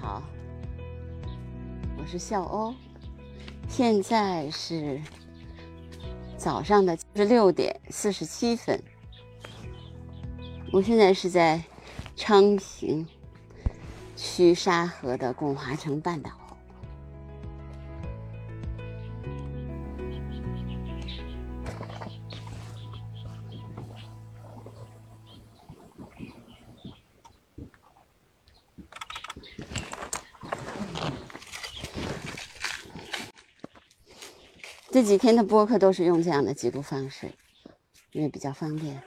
好，我是笑欧，现在是早上的十六点四十七分，我现在是在昌平区沙河的共华城半岛。这几天的播客都是用这样的记录方式，因为比较方便。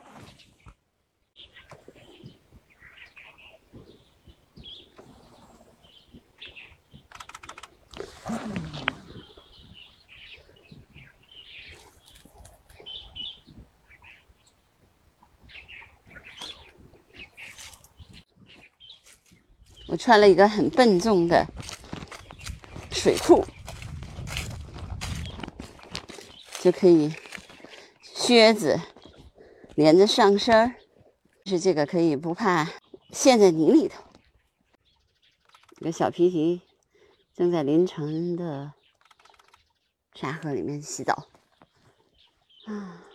我穿了一个很笨重的水裤。就可以，靴子连着上身儿，是这个可以不怕陷在泥里头。这个小皮皮正在凌晨的沙河里面洗澡，啊。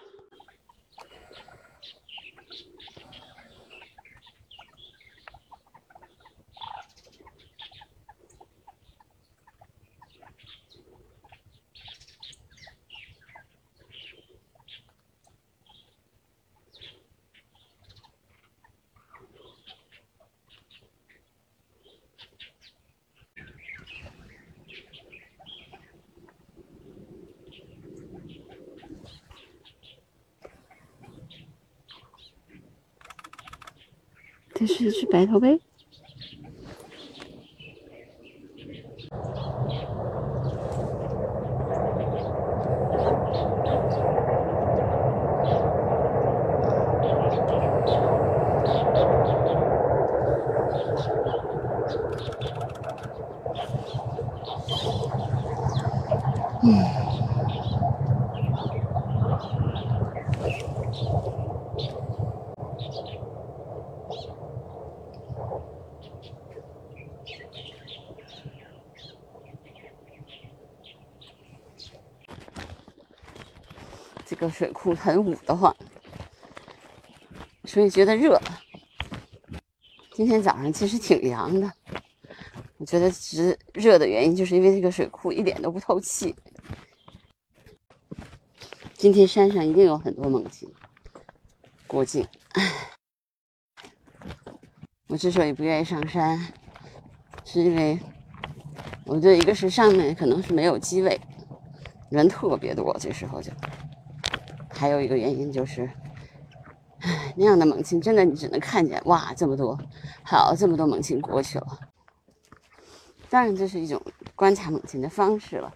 这是一只白头鹎。嗯。这个水库很捂得慌，所以觉得热。今天早上其实挺凉的，我觉得只热的原因就是因为这个水库一点都不透气。今天山上一定有很多猛禽过境。我之所以不愿意上山，是因为我觉得一个是上面可能是没有机位，人特别多，这时候就。还有一个原因就是，唉，那样的猛禽真的你只能看见哇，这么多，好，这么多猛禽过去了。当然，这是一种观察猛禽的方式了，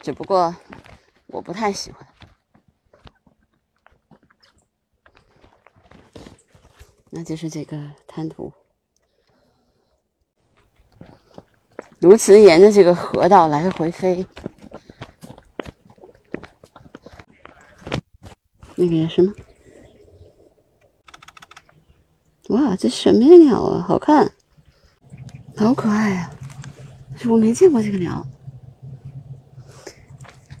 只不过我不太喜欢。那就是这个滩涂，如此沿着这个河道来回飞。那个什么？哇，这什么鸟啊？好看，好可爱啊！我没见过这个鸟，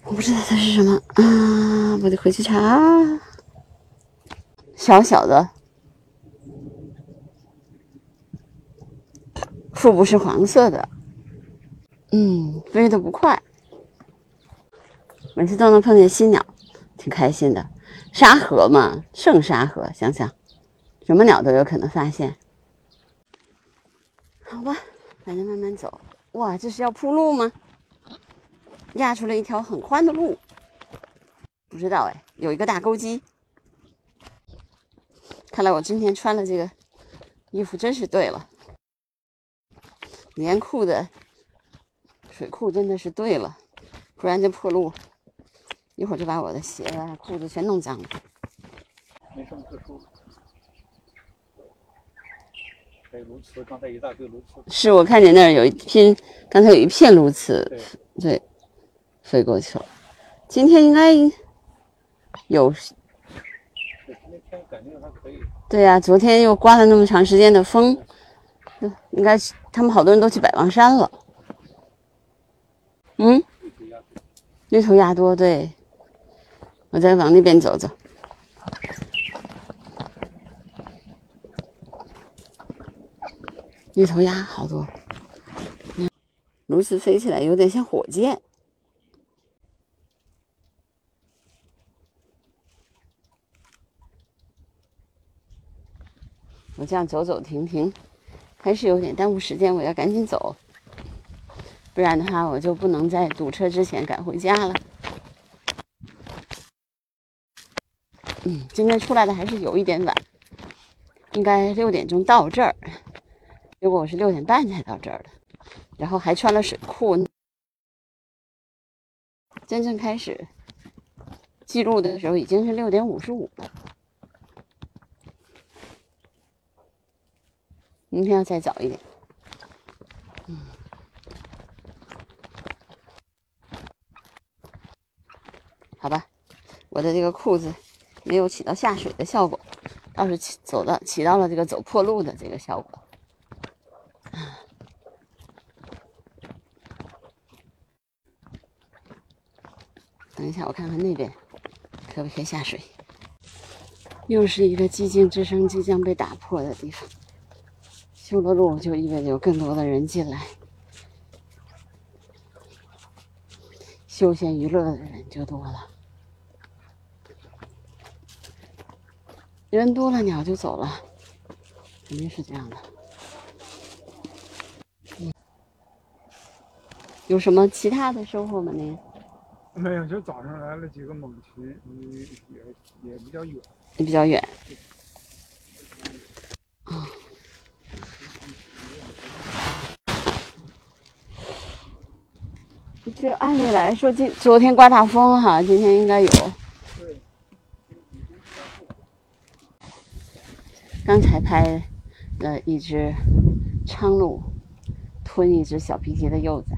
我不知道它是什么啊！我得回去查。小小的，腹部是黄色的，嗯，飞得不快。每次都能碰见新鸟，挺开心的。沙河嘛，圣沙河，想想，什么鸟都有可能发现。好吧，反正慢慢走。哇，这是要铺路吗？压出了一条很宽的路。不知道哎，有一个大钩机。看来我今天穿的这个衣服真是对了，棉裤的水裤真的是对了，不然这破路。一会儿就把我的鞋啊、裤子全弄脏了。没什么特殊。还有鸬鹚，刚才一大堆鸬鹚。是我看见那儿有一片，刚才有一片鸬鹚，对，飞过去了。今天应该有。今天感觉还可以。对呀，昨天又刮了那么长时间的风，应该他们好多人都去百望山了。嗯，绿头鸭多，对。我再往那边走走。绿头鸭好多，炉子飞起来有点像火箭。我这样走走停停，还是有点耽误时间。我要赶紧走，不然的话我就不能在堵车之前赶回家了。嗯，今天出来的还是有一点晚，应该六点钟到这儿。结果我是六点半才到这儿的，然后还穿了水裤。真正开始记录的时候已经是六点五十五了。明天要再早一点。嗯，好吧，我的这个裤子没有起到下水的效果，倒是起走到起到了这个走破路的这个效果。等一下，我看看那边可不可以下水。又是一个寂静之声即将被打破的地方。修了路就意味着有更多的人进来，休闲娱乐的人就多了。人多了，鸟就走了，肯定是这样的。有什么其他的收获吗？您？没有，就早上来了几个猛禽，也也比较远，也比较远。啊。这按理来说，今昨天刮大风哈，今天应该有。刚才拍了一只苍鹭吞一只小皮鞋的幼崽，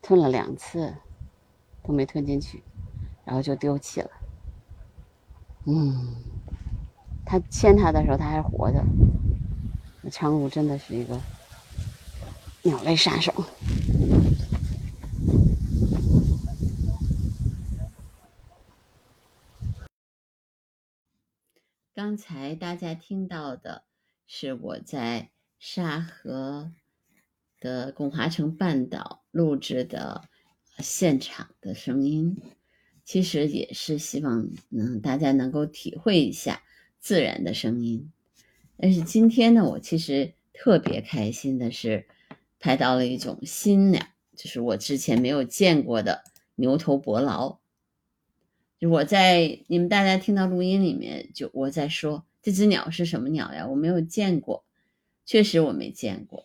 吞了两次。都没吞进去，然后就丢弃了。嗯，它牵它的时候，它还活着。那苍鹭真的是一个鸟类杀手。刚才大家听到的是我在沙河的巩华城半岛录制的。现场的声音，其实也是希望嗯大家能够体会一下自然的声音。但是今天呢，我其实特别开心的是拍到了一种新鸟，就是我之前没有见过的牛头伯劳。就我在你们大家听到录音里面，就我在说这只鸟是什么鸟呀？我没有见过，确实我没见过，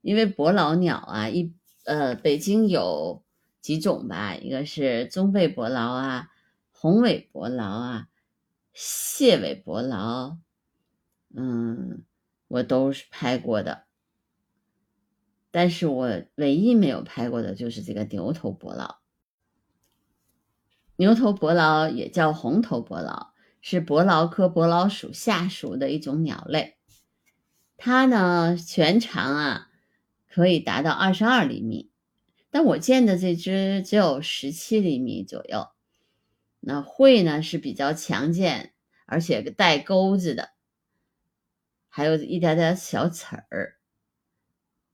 因为伯劳鸟啊，一呃北京有。几种吧，一个是棕背伯劳啊，红尾伯劳啊，蟹尾伯劳，嗯，我都是拍过的，但是我唯一没有拍过的就是这个牛头伯劳。牛头伯劳也叫红头伯劳，是伯劳科伯劳属下属的一种鸟类，它呢全长啊可以达到二十二厘米。但我见的这只只有十七厘米左右，那喙呢是比较强健，而且带钩子的，还有一点点小刺儿。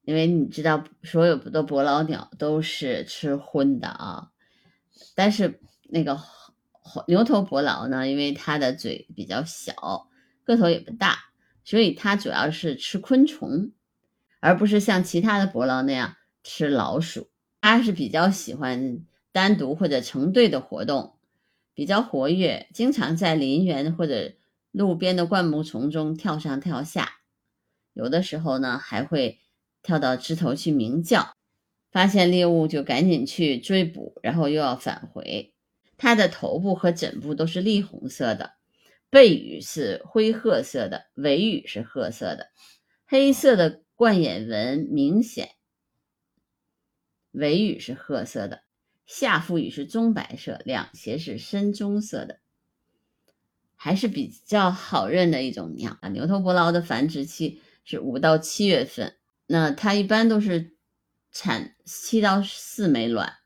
因为你知道，所有的伯劳鸟都是吃荤的啊，但是那个牛头伯劳呢，因为它的嘴比较小，个头也不大，所以它主要是吃昆虫，而不是像其他的伯劳那样吃老鼠。它是比较喜欢单独或者成对的活动，比较活跃，经常在林园或者路边的灌木丛中跳上跳下，有的时候呢还会跳到枝头去鸣叫，发现猎物就赶紧去追捕，然后又要返回。它的头部和枕部都是栗红色的，背羽是灰褐色的，尾羽是褐色的，黑色的冠眼纹明显。尾羽是褐色的，下腹羽是棕白色，两胁是深棕色的，还是比较好认的一种鸟啊。牛头伯劳的繁殖期是五到七月份，那它一般都是产七到四枚卵，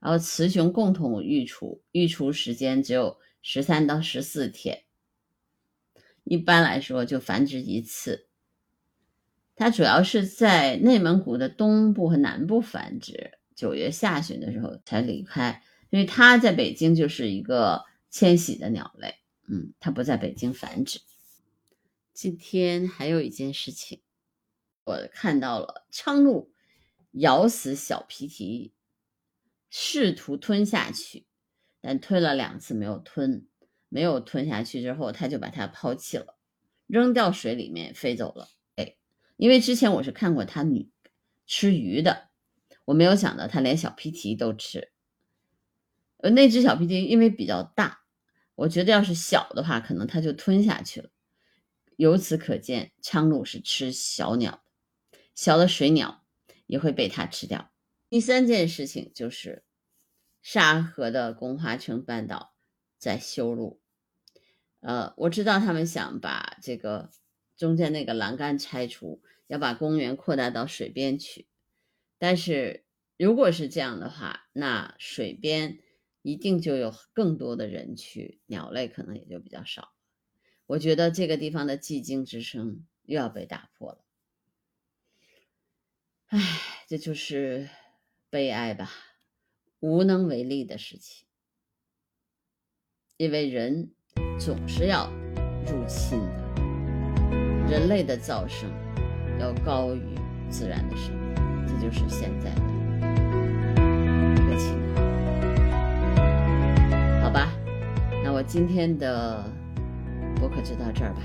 然后雌雄共同育雏，育雏时间只有十三到十四天。一般来说就繁殖一次。它主要是在内蒙古的东部和南部繁殖，九月下旬的时候才离开，因为它在北京就是一个迁徙的鸟类，嗯，它不在北京繁殖。今天还有一件事情，我看到了苍鹭咬死小皮蹄，试图吞下去，但吞了两次没有吞，没有吞下去之后，它就把它抛弃了，扔掉水里面飞走了。哎因为之前我是看过它女吃鱼的，我没有想到它连小皮蹄都吃。呃，那只小皮蹄因为比较大，我觉得要是小的话，可能它就吞下去了。由此可见，苍鹭是吃小鸟，小的水鸟也会被它吃掉。第三件事情就是沙河的宫华城半岛在修路，呃，我知道他们想把这个。中间那个栏杆拆除，要把公园扩大到水边去。但是如果是这样的话，那水边一定就有更多的人去，鸟类可能也就比较少。我觉得这个地方的寂静之声又要被打破了。唉，这就是悲哀吧，无能为力的事情。因为人总是要入侵的。人类的噪声要高于自然的声音，这就是现在的一个情况。好吧，那我今天的播客就到这儿吧。